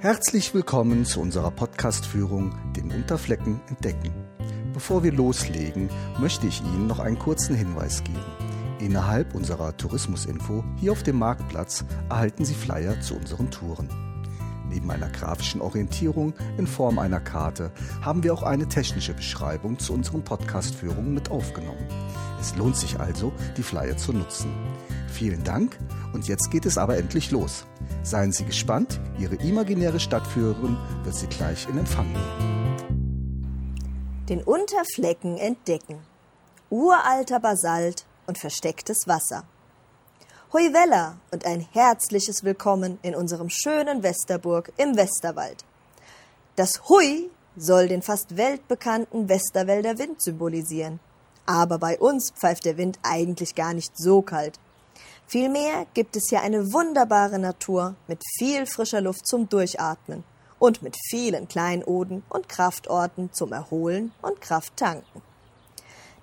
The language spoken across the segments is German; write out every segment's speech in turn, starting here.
Herzlich willkommen zu unserer Podcast-Führung Den Unterflecken entdecken. Bevor wir loslegen, möchte ich Ihnen noch einen kurzen Hinweis geben. Innerhalb unserer Tourismusinfo hier auf dem Marktplatz erhalten Sie Flyer zu unseren Touren. Neben einer grafischen Orientierung in Form einer Karte haben wir auch eine technische Beschreibung zu unseren Podcast-Führungen mit aufgenommen. Es lohnt sich also, die Flyer zu nutzen. Vielen Dank und jetzt geht es aber endlich los. Seien Sie gespannt, Ihre imaginäre Stadtführerin wird Sie gleich in Empfang nehmen. Den Unterflecken entdecken. Uralter Basalt und verstecktes Wasser. Hui Wella und ein herzliches Willkommen in unserem schönen Westerburg im Westerwald. Das Hui soll den fast weltbekannten Westerwälder Wind symbolisieren. Aber bei uns pfeift der Wind eigentlich gar nicht so kalt. Vielmehr gibt es hier eine wunderbare Natur mit viel frischer Luft zum Durchatmen und mit vielen Kleinoden und Kraftorten zum Erholen und Krafttanken.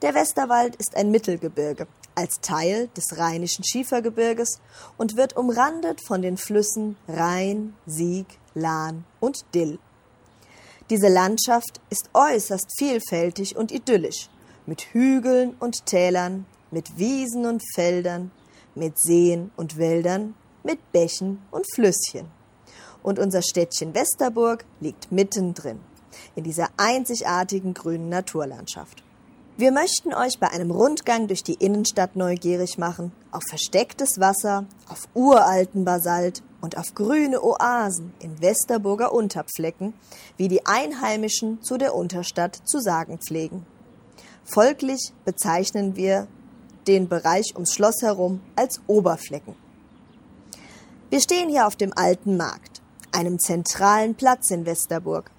Der Westerwald ist ein Mittelgebirge als Teil des Rheinischen Schiefergebirges und wird umrandet von den Flüssen Rhein, Sieg, Lahn und Dill. Diese Landschaft ist äußerst vielfältig und idyllisch, mit Hügeln und Tälern, mit Wiesen und Feldern, mit Seen und Wäldern, mit Bächen und Flüsschen. Und unser Städtchen Westerburg liegt mittendrin, in dieser einzigartigen grünen Naturlandschaft. Wir möchten euch bei einem Rundgang durch die Innenstadt neugierig machen, auf verstecktes Wasser, auf uralten Basalt und auf grüne Oasen in Westerburger Unterpflecken, wie die Einheimischen zu der Unterstadt zu sagen pflegen. Folglich bezeichnen wir den Bereich ums Schloss herum als Oberflecken. Wir stehen hier auf dem Alten Markt, einem zentralen Platz in Westerburg.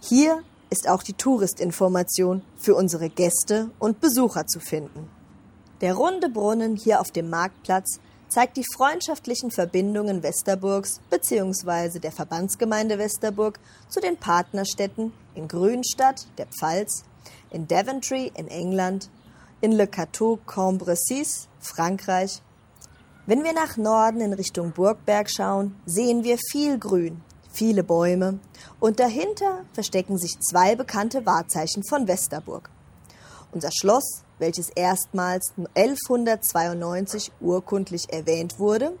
Hier ist auch die Touristinformation für unsere Gäste und Besucher zu finden. Der runde Brunnen hier auf dem Marktplatz zeigt die freundschaftlichen Verbindungen Westerburgs bzw. der Verbandsgemeinde Westerburg zu den Partnerstädten in Grünstadt, der Pfalz, in Daventry in England in Le Cateau Cambresis, Frankreich. Wenn wir nach Norden in Richtung Burgberg schauen, sehen wir viel Grün, viele Bäume und dahinter verstecken sich zwei bekannte Wahrzeichen von Westerburg. Unser Schloss, welches erstmals 1192 urkundlich erwähnt wurde,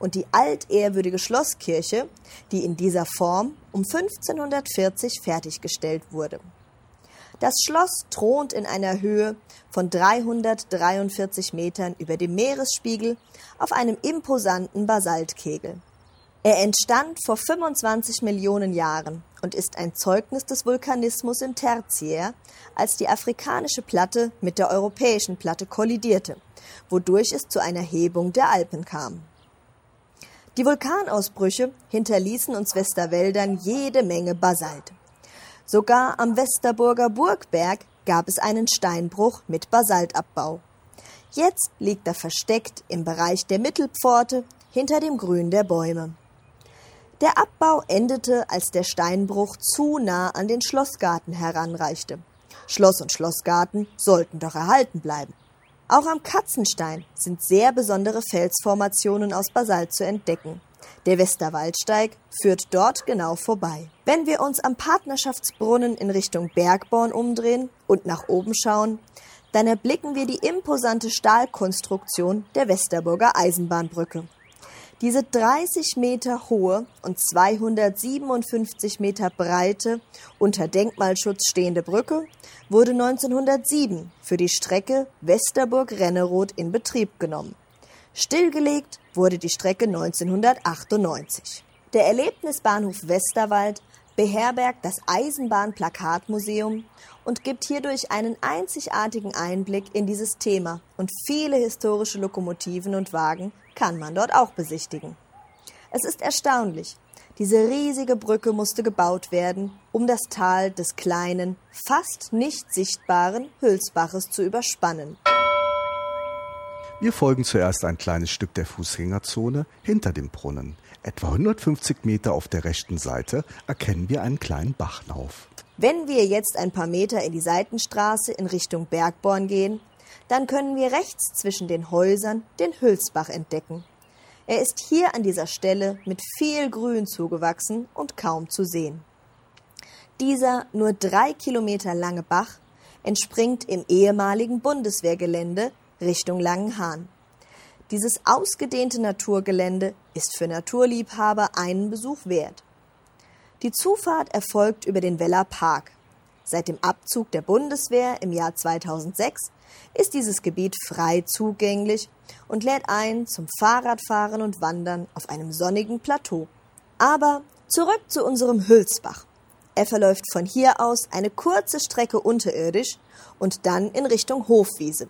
und die altehrwürdige Schlosskirche, die in dieser Form um 1540 fertiggestellt wurde. Das Schloss thront in einer Höhe von 343 Metern über dem Meeresspiegel auf einem imposanten Basaltkegel. Er entstand vor 25 Millionen Jahren und ist ein Zeugnis des Vulkanismus im Tertiär, als die afrikanische Platte mit der europäischen Platte kollidierte, wodurch es zu einer Hebung der Alpen kam. Die Vulkanausbrüche hinterließen uns Westerwäldern jede Menge Basalt. Sogar am Westerburger Burgberg gab es einen Steinbruch mit Basaltabbau. Jetzt liegt er versteckt im Bereich der Mittelpforte hinter dem Grün der Bäume. Der Abbau endete, als der Steinbruch zu nah an den Schlossgarten heranreichte. Schloss und Schlossgarten sollten doch erhalten bleiben. Auch am Katzenstein sind sehr besondere Felsformationen aus Basalt zu entdecken. Der Westerwaldsteig führt dort genau vorbei. Wenn wir uns am Partnerschaftsbrunnen in Richtung Bergborn umdrehen und nach oben schauen, dann erblicken wir die imposante Stahlkonstruktion der Westerburger Eisenbahnbrücke. Diese 30 Meter hohe und 257 Meter breite unter Denkmalschutz stehende Brücke wurde 1907 für die Strecke Westerburg-Renneroth in Betrieb genommen. Stillgelegt wurde die Strecke 1998. Der Erlebnisbahnhof Westerwald beherbergt das Eisenbahnplakatmuseum und gibt hierdurch einen einzigartigen Einblick in dieses Thema und viele historische Lokomotiven und Wagen kann man dort auch besichtigen. Es ist erstaunlich, diese riesige Brücke musste gebaut werden, um das Tal des kleinen, fast nicht sichtbaren Hülsbaches zu überspannen. Wir folgen zuerst ein kleines Stück der Fußgängerzone hinter dem Brunnen. Etwa 150 Meter auf der rechten Seite erkennen wir einen kleinen Bachlauf. Wenn wir jetzt ein paar Meter in die Seitenstraße in Richtung Bergborn gehen, dann können wir rechts zwischen den Häusern den Hülsbach entdecken. Er ist hier an dieser Stelle mit viel Grün zugewachsen und kaum zu sehen. Dieser nur drei Kilometer lange Bach entspringt im ehemaligen Bundeswehrgelände Richtung Langenhahn. Dieses ausgedehnte Naturgelände ist für Naturliebhaber einen Besuch wert. Die Zufahrt erfolgt über den Weller Park. Seit dem Abzug der Bundeswehr im Jahr 2006 ist dieses Gebiet frei zugänglich und lädt ein zum Fahrradfahren und Wandern auf einem sonnigen Plateau. Aber zurück zu unserem Hülsbach. Er verläuft von hier aus eine kurze Strecke unterirdisch und dann in Richtung Hofwiese.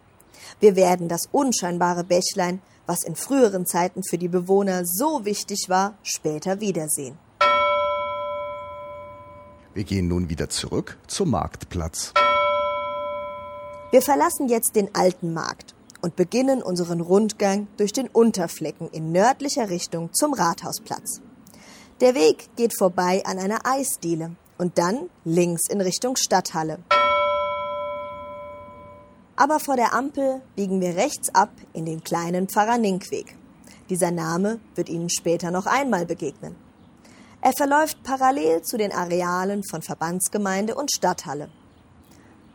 Wir werden das unscheinbare Bächlein, was in früheren Zeiten für die Bewohner so wichtig war, später wiedersehen. Wir gehen nun wieder zurück zum Marktplatz. Wir verlassen jetzt den alten Markt und beginnen unseren Rundgang durch den Unterflecken in nördlicher Richtung zum Rathausplatz. Der Weg geht vorbei an einer Eisdiele und dann links in Richtung Stadthalle. Aber vor der Ampel biegen wir rechts ab in den kleinen Pfarrer-Ninkweg. Dieser Name wird Ihnen später noch einmal begegnen. Er verläuft parallel zu den Arealen von Verbandsgemeinde und Stadthalle.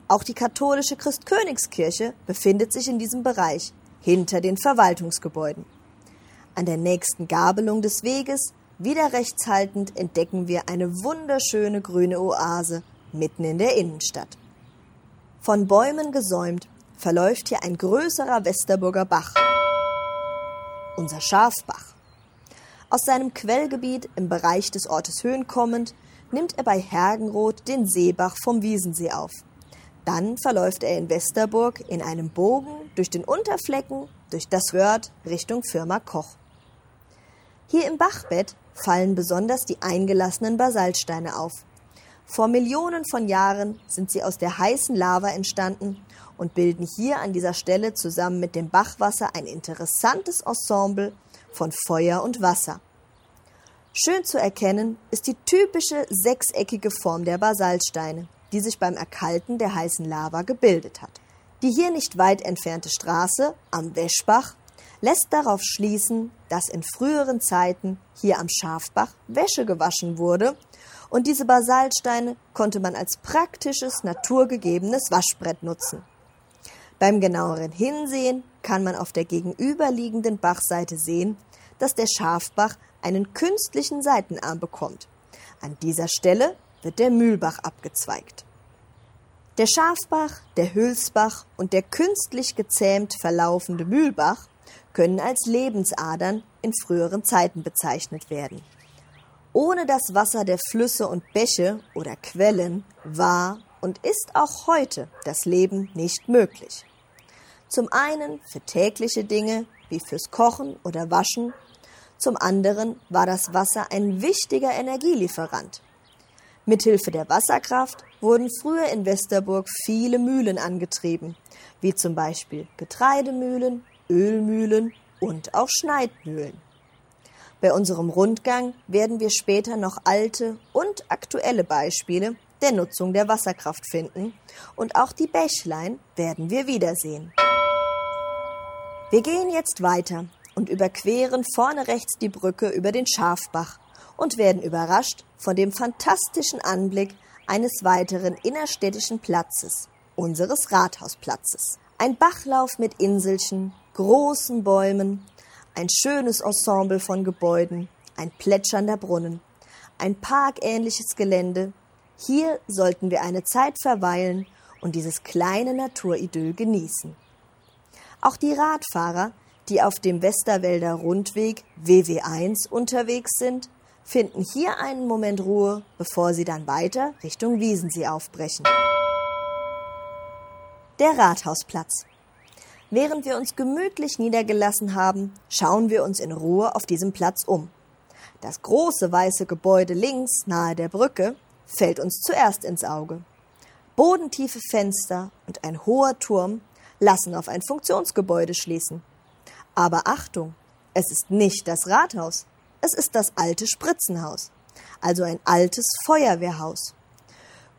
Auch die katholische Christkönigskirche befindet sich in diesem Bereich, hinter den Verwaltungsgebäuden. An der nächsten Gabelung des Weges, wieder rechts haltend, entdecken wir eine wunderschöne grüne Oase mitten in der Innenstadt. Von Bäumen gesäumt verläuft hier ein größerer Westerburger Bach, unser Schafbach. Aus seinem Quellgebiet im Bereich des Ortes Höhen kommend, nimmt er bei Hergenroth den Seebach vom Wiesensee auf. Dann verläuft er in Westerburg in einem Bogen durch den Unterflecken, durch das Röhrt Richtung Firma Koch. Hier im Bachbett fallen besonders die eingelassenen Basaltsteine auf. Vor Millionen von Jahren sind sie aus der heißen Lava entstanden und bilden hier an dieser Stelle zusammen mit dem Bachwasser ein interessantes Ensemble von Feuer und Wasser. Schön zu erkennen ist die typische sechseckige Form der Basaltsteine die sich beim Erkalten der heißen Lava gebildet hat. Die hier nicht weit entfernte Straße am Wäschbach lässt darauf schließen, dass in früheren Zeiten hier am Schafbach Wäsche gewaschen wurde und diese Basaltsteine konnte man als praktisches, naturgegebenes Waschbrett nutzen. Beim genaueren Hinsehen kann man auf der gegenüberliegenden Bachseite sehen, dass der Schafbach einen künstlichen Seitenarm bekommt. An dieser Stelle wird der Mühlbach abgezweigt. Der Schafbach, der Hülsbach und der künstlich gezähmt verlaufende Mühlbach können als Lebensadern in früheren Zeiten bezeichnet werden. Ohne das Wasser der Flüsse und Bäche oder Quellen war und ist auch heute das Leben nicht möglich. Zum einen für tägliche Dinge wie fürs Kochen oder Waschen, zum anderen war das Wasser ein wichtiger Energielieferant Mithilfe der Wasserkraft wurden früher in Westerburg viele Mühlen angetrieben, wie zum Beispiel Getreidemühlen, Ölmühlen und auch Schneidmühlen. Bei unserem Rundgang werden wir später noch alte und aktuelle Beispiele der Nutzung der Wasserkraft finden und auch die Bächlein werden wir wiedersehen. Wir gehen jetzt weiter und überqueren vorne rechts die Brücke über den Schafbach und werden überrascht von dem fantastischen Anblick eines weiteren innerstädtischen Platzes, unseres Rathausplatzes. Ein Bachlauf mit Inselchen, großen Bäumen, ein schönes Ensemble von Gebäuden, ein plätschernder Brunnen, ein parkähnliches Gelände. Hier sollten wir eine Zeit verweilen und dieses kleine Naturidyll genießen. Auch die Radfahrer, die auf dem Westerwälder Rundweg WW1 unterwegs sind, finden hier einen Moment Ruhe, bevor sie dann weiter Richtung Wiesensee aufbrechen. Der Rathausplatz. Während wir uns gemütlich niedergelassen haben, schauen wir uns in Ruhe auf diesem Platz um. Das große weiße Gebäude links nahe der Brücke fällt uns zuerst ins Auge. Bodentiefe Fenster und ein hoher Turm lassen auf ein Funktionsgebäude schließen. Aber Achtung, es ist nicht das Rathaus, es ist das alte Spritzenhaus, also ein altes Feuerwehrhaus.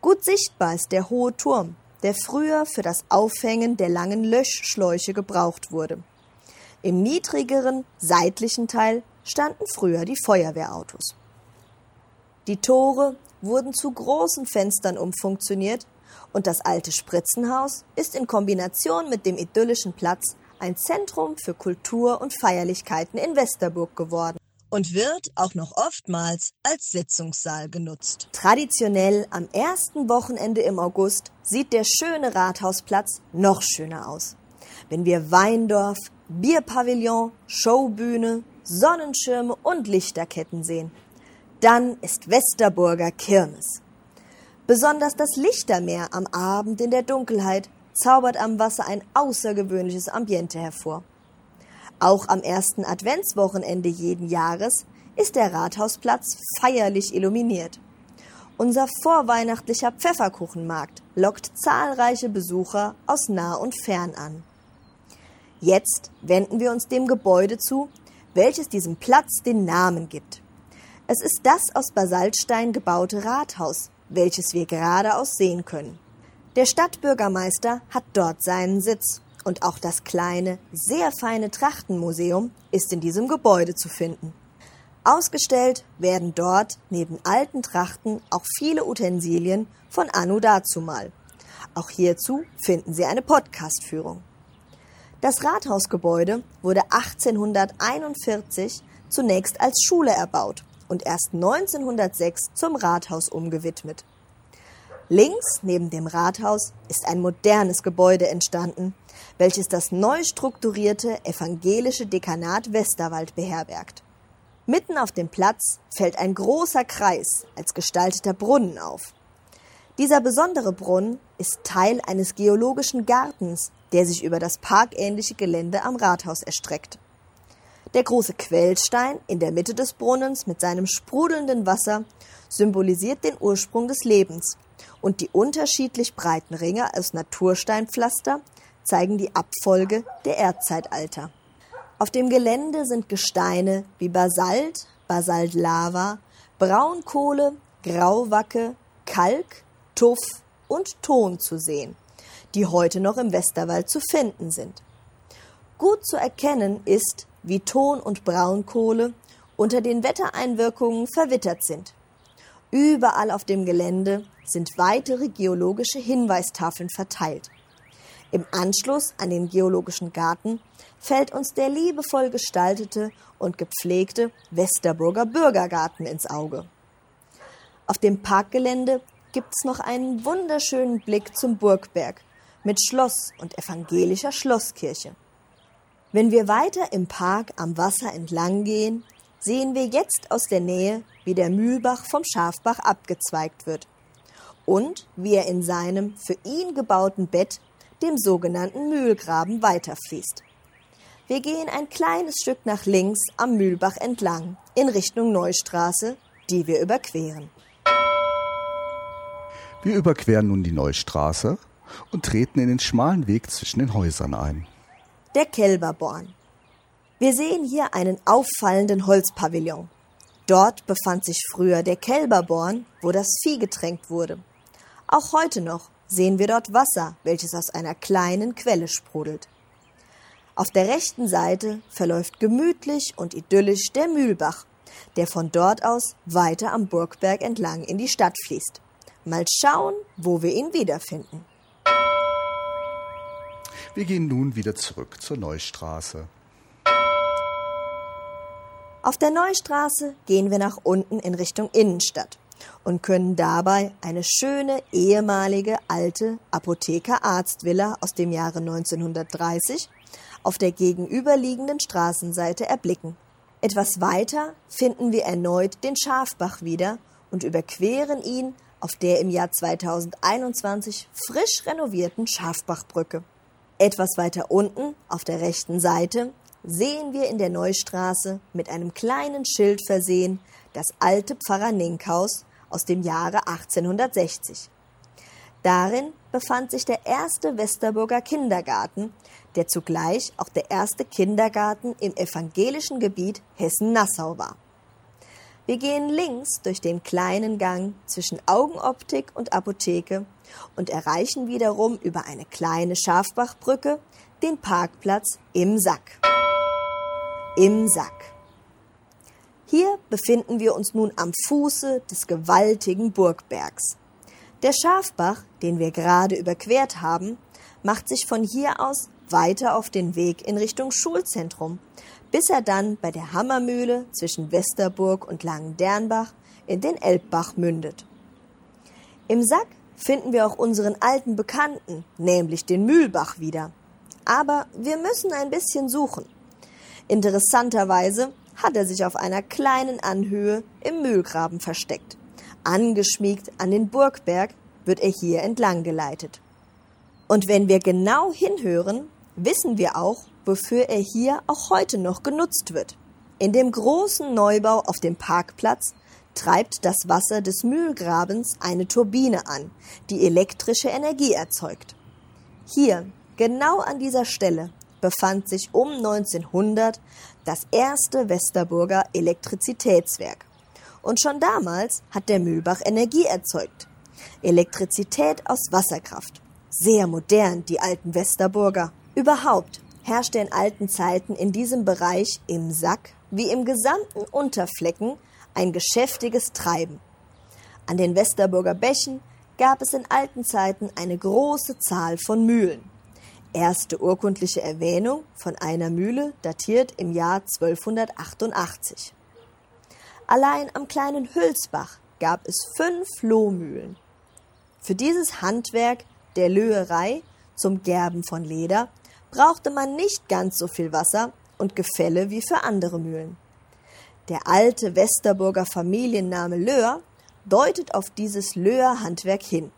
Gut sichtbar ist der hohe Turm, der früher für das Aufhängen der langen Löschschläuche gebraucht wurde. Im niedrigeren, seitlichen Teil standen früher die Feuerwehrautos. Die Tore wurden zu großen Fenstern umfunktioniert und das alte Spritzenhaus ist in Kombination mit dem idyllischen Platz ein Zentrum für Kultur und Feierlichkeiten in Westerburg geworden und wird auch noch oftmals als Sitzungssaal genutzt. Traditionell am ersten Wochenende im August sieht der schöne Rathausplatz noch schöner aus. Wenn wir Weindorf, Bierpavillon, Showbühne, Sonnenschirme und Lichterketten sehen, dann ist Westerburger Kirmes. Besonders das Lichtermeer am Abend in der Dunkelheit zaubert am Wasser ein außergewöhnliches Ambiente hervor. Auch am ersten Adventswochenende jeden Jahres ist der Rathausplatz feierlich illuminiert. Unser vorweihnachtlicher Pfefferkuchenmarkt lockt zahlreiche Besucher aus nah und fern an. Jetzt wenden wir uns dem Gebäude zu, welches diesem Platz den Namen gibt. Es ist das aus Basaltstein gebaute Rathaus, welches wir geradeaus sehen können. Der Stadtbürgermeister hat dort seinen Sitz und auch das kleine, sehr feine Trachtenmuseum ist in diesem Gebäude zu finden. Ausgestellt werden dort neben alten Trachten auch viele Utensilien von Anno dazumal. Auch hierzu finden Sie eine Podcastführung. Das Rathausgebäude wurde 1841 zunächst als Schule erbaut und erst 1906 zum Rathaus umgewidmet. Links neben dem Rathaus ist ein modernes Gebäude entstanden, welches das neu strukturierte evangelische Dekanat Westerwald beherbergt. Mitten auf dem Platz fällt ein großer Kreis als gestalteter Brunnen auf. Dieser besondere Brunnen ist Teil eines geologischen Gartens, der sich über das parkähnliche Gelände am Rathaus erstreckt. Der große Quellstein in der Mitte des Brunnens mit seinem sprudelnden Wasser symbolisiert den Ursprung des Lebens und die unterschiedlich breiten Ringe aus Natursteinpflaster zeigen die Abfolge der Erdzeitalter. Auf dem Gelände sind Gesteine wie Basalt, Basaltlava, Braunkohle, Grauwacke, Kalk, Tuff und Ton zu sehen, die heute noch im Westerwald zu finden sind. Gut zu erkennen ist, wie Ton und Braunkohle unter den Wettereinwirkungen verwittert sind. Überall auf dem Gelände sind weitere geologische Hinweistafeln verteilt. Im Anschluss an den geologischen Garten fällt uns der liebevoll gestaltete und gepflegte Westerburger Bürgergarten ins Auge. Auf dem Parkgelände gibt's noch einen wunderschönen Blick zum Burgberg mit Schloss und evangelischer Schlosskirche. Wenn wir weiter im Park am Wasser entlang gehen, sehen wir jetzt aus der Nähe, wie der Mühlbach vom Schafbach abgezweigt wird und wie er in seinem für ihn gebauten Bett dem sogenannten Mühlgraben weiterfließt. Wir gehen ein kleines Stück nach links am Mühlbach entlang in Richtung Neustraße, die wir überqueren. Wir überqueren nun die Neustraße und treten in den schmalen Weg zwischen den Häusern ein. Der Kälberborn. Wir sehen hier einen auffallenden Holzpavillon. Dort befand sich früher der Kälberborn, wo das Vieh getränkt wurde. Auch heute noch sehen wir dort Wasser, welches aus einer kleinen Quelle sprudelt. Auf der rechten Seite verläuft gemütlich und idyllisch der Mühlbach, der von dort aus weiter am Burgberg entlang in die Stadt fließt. Mal schauen, wo wir ihn wiederfinden. Wir gehen nun wieder zurück zur Neustraße. Auf der Neustraße gehen wir nach unten in Richtung Innenstadt und können dabei eine schöne ehemalige alte Apotheker-Arztvilla aus dem Jahre 1930 auf der gegenüberliegenden Straßenseite erblicken. Etwas weiter finden wir erneut den Schafbach wieder und überqueren ihn auf der im Jahr 2021 frisch renovierten Schafbachbrücke. Etwas weiter unten auf der rechten Seite sehen wir in der Neustraße mit einem kleinen Schild versehen das alte Pfarrer Ninkhaus aus dem Jahre 1860. Darin befand sich der erste Westerburger Kindergarten, der zugleich auch der erste Kindergarten im evangelischen Gebiet Hessen-Nassau war. Wir gehen links durch den kleinen Gang zwischen Augenoptik und Apotheke und erreichen wiederum über eine kleine Schafbachbrücke den Parkplatz im Sack. im Sack. Hier befinden wir uns nun am Fuße des gewaltigen Burgbergs. Der Schafbach, den wir gerade überquert haben, macht sich von hier aus weiter auf den Weg in Richtung Schulzentrum, bis er dann bei der Hammermühle zwischen Westerburg und Langendernbach in den Elbbach mündet. Im Sack finden wir auch unseren alten Bekannten, nämlich den Mühlbach wieder. Aber wir müssen ein bisschen suchen. Interessanterweise hat er sich auf einer kleinen Anhöhe im Mühlgraben versteckt. Angeschmiegt an den Burgberg wird er hier entlang geleitet. Und wenn wir genau hinhören, wissen wir auch, wofür er hier auch heute noch genutzt wird. In dem großen Neubau auf dem Parkplatz treibt das Wasser des Mühlgrabens eine Turbine an, die elektrische Energie erzeugt. Hier, genau an dieser Stelle, befand sich um 1900 das erste Westerburger Elektrizitätswerk. Und schon damals hat der Mühlbach Energie erzeugt. Elektrizität aus Wasserkraft. Sehr modern, die alten Westerburger. Überhaupt herrschte in alten Zeiten in diesem Bereich im Sack wie im gesamten Unterflecken ein geschäftiges Treiben. An den Westerburger Bächen gab es in alten Zeiten eine große Zahl von Mühlen. Erste urkundliche Erwähnung von einer Mühle datiert im Jahr 1288. Allein am kleinen Hülsbach gab es fünf Lohmühlen. Für dieses Handwerk der Löherei zum Gerben von Leder brauchte man nicht ganz so viel Wasser und Gefälle wie für andere Mühlen. Der alte Westerburger Familienname Löhr deutet auf dieses Löhrhandwerk hin.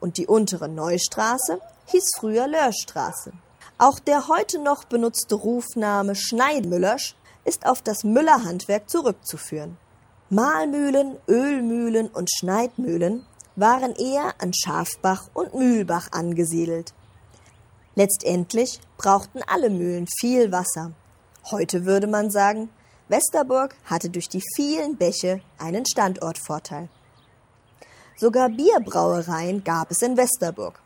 Und die untere Neustraße hieß früher Löhrstraße. Auch der heute noch benutzte Rufname Schneidmüllersch ist auf das Müllerhandwerk zurückzuführen. Mahlmühlen, Ölmühlen und Schneidmühlen waren eher an Schafbach und Mühlbach angesiedelt. Letztendlich brauchten alle Mühlen viel Wasser. Heute würde man sagen, Westerburg hatte durch die vielen Bäche einen Standortvorteil. Sogar Bierbrauereien gab es in Westerburg.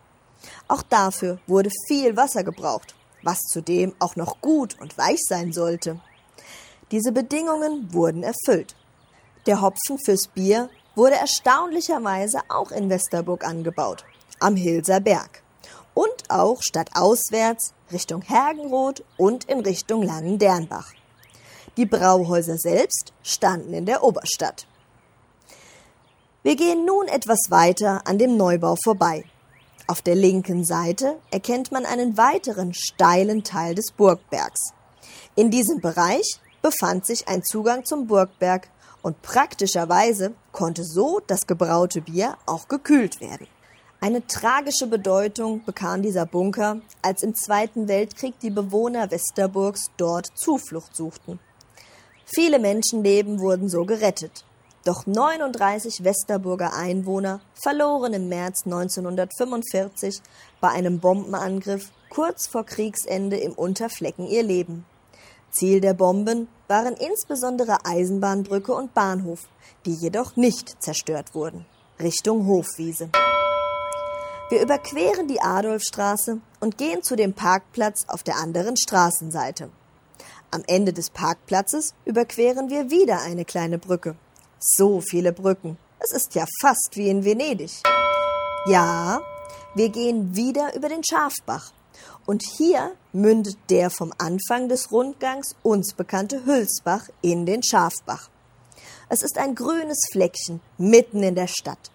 Auch dafür wurde viel Wasser gebraucht, was zudem auch noch gut und weich sein sollte. Diese Bedingungen wurden erfüllt. Der Hopfen fürs Bier wurde erstaunlicherweise auch in Westerburg angebaut, am Hilser Berg. Und auch stadtauswärts Richtung Hergenroth und in Richtung Langendernbach. Die Brauhäuser selbst standen in der Oberstadt. Wir gehen nun etwas weiter an dem Neubau vorbei auf der linken Seite erkennt man einen weiteren steilen Teil des Burgbergs. In diesem Bereich befand sich ein Zugang zum Burgberg und praktischerweise konnte so das gebraute Bier auch gekühlt werden. Eine tragische Bedeutung bekam dieser Bunker, als im Zweiten Weltkrieg die Bewohner Westerburgs dort Zuflucht suchten. Viele Menschenleben wurden so gerettet. Doch 39 Westerburger Einwohner verloren im März 1945 bei einem Bombenangriff kurz vor Kriegsende im Unterflecken ihr Leben. Ziel der Bomben waren insbesondere Eisenbahnbrücke und Bahnhof, die jedoch nicht zerstört wurden. Richtung Hofwiese. Wir überqueren die Adolfstraße und gehen zu dem Parkplatz auf der anderen Straßenseite. Am Ende des Parkplatzes überqueren wir wieder eine kleine Brücke. So viele Brücken. Es ist ja fast wie in Venedig. Ja, wir gehen wieder über den Schafbach. Und hier mündet der vom Anfang des Rundgangs uns bekannte Hülsbach in den Schafbach. Es ist ein grünes Fleckchen mitten in der Stadt.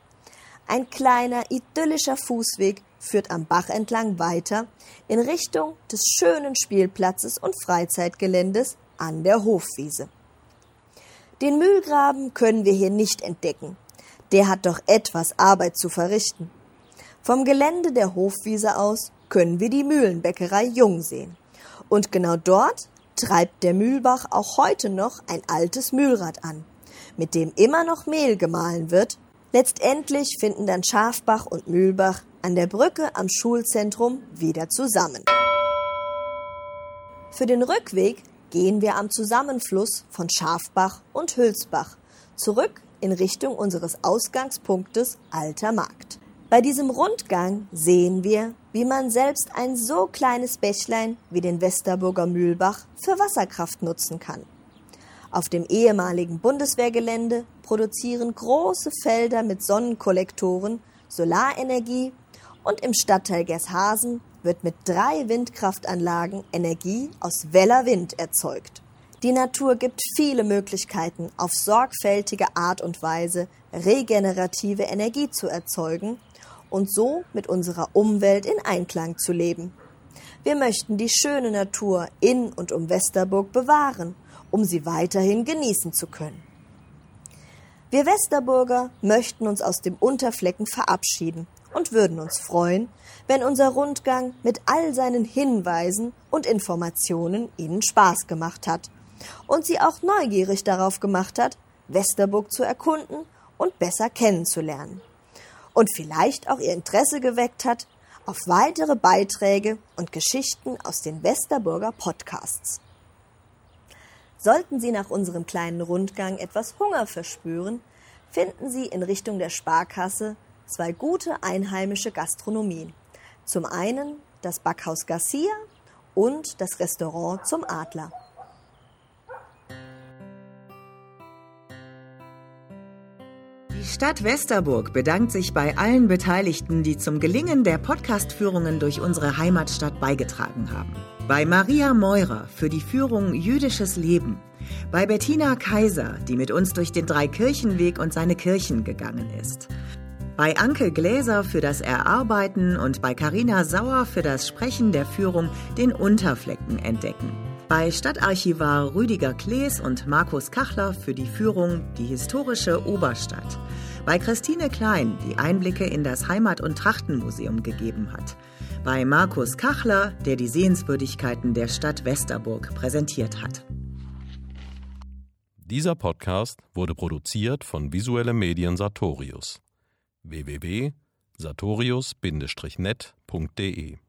Ein kleiner, idyllischer Fußweg führt am Bach entlang weiter in Richtung des schönen Spielplatzes und Freizeitgeländes an der Hofwiese. Den Mühlgraben können wir hier nicht entdecken. Der hat doch etwas Arbeit zu verrichten. Vom Gelände der Hofwiese aus können wir die Mühlenbäckerei Jung sehen. Und genau dort treibt der Mühlbach auch heute noch ein altes Mühlrad an, mit dem immer noch Mehl gemahlen wird. Letztendlich finden dann Schafbach und Mühlbach an der Brücke am Schulzentrum wieder zusammen. Für den Rückweg gehen wir am Zusammenfluss von Schafbach und Hülsbach zurück in Richtung unseres Ausgangspunktes Alter Markt. Bei diesem Rundgang sehen wir, wie man selbst ein so kleines Bächlein wie den Westerburger Mühlbach für Wasserkraft nutzen kann. Auf dem ehemaligen Bundeswehrgelände produzieren große Felder mit Sonnenkollektoren Solarenergie und im Stadtteil Gershasen wird mit drei Windkraftanlagen Energie aus Weller Wind erzeugt. Die Natur gibt viele Möglichkeiten, auf sorgfältige Art und Weise regenerative Energie zu erzeugen und so mit unserer Umwelt in Einklang zu leben. Wir möchten die schöne Natur in und um Westerburg bewahren, um sie weiterhin genießen zu können. Wir Westerburger möchten uns aus dem Unterflecken verabschieden und würden uns freuen, wenn unser Rundgang mit all seinen Hinweisen und Informationen Ihnen Spaß gemacht hat und Sie auch neugierig darauf gemacht hat, Westerburg zu erkunden und besser kennenzulernen und vielleicht auch ihr Interesse geweckt hat auf weitere Beiträge und Geschichten aus den Westerburger Podcasts. Sollten Sie nach unserem kleinen Rundgang etwas Hunger verspüren, finden Sie in Richtung der Sparkasse zwei gute einheimische Gastronomien. Zum einen das Backhaus Garcia und das Restaurant zum Adler. Die Stadt Westerburg bedankt sich bei allen Beteiligten, die zum Gelingen der Podcastführungen durch unsere Heimatstadt beigetragen haben. Bei Maria Meurer für die Führung Jüdisches Leben. Bei Bettina Kaiser, die mit uns durch den Dreikirchenweg und seine Kirchen gegangen ist. Bei Anke Gläser für das Erarbeiten und bei Karina Sauer für das Sprechen der Führung den Unterflecken entdecken. Bei Stadtarchivar Rüdiger Klees und Markus Kachler für die Führung Die historische Oberstadt. Bei Christine Klein, die Einblicke in das Heimat- und Trachtenmuseum gegeben hat. Bei Markus Kachler, der die Sehenswürdigkeiten der Stadt Westerburg präsentiert hat. Dieser Podcast wurde produziert von Visuelle Medien Sartorius. www.sartorius-net.de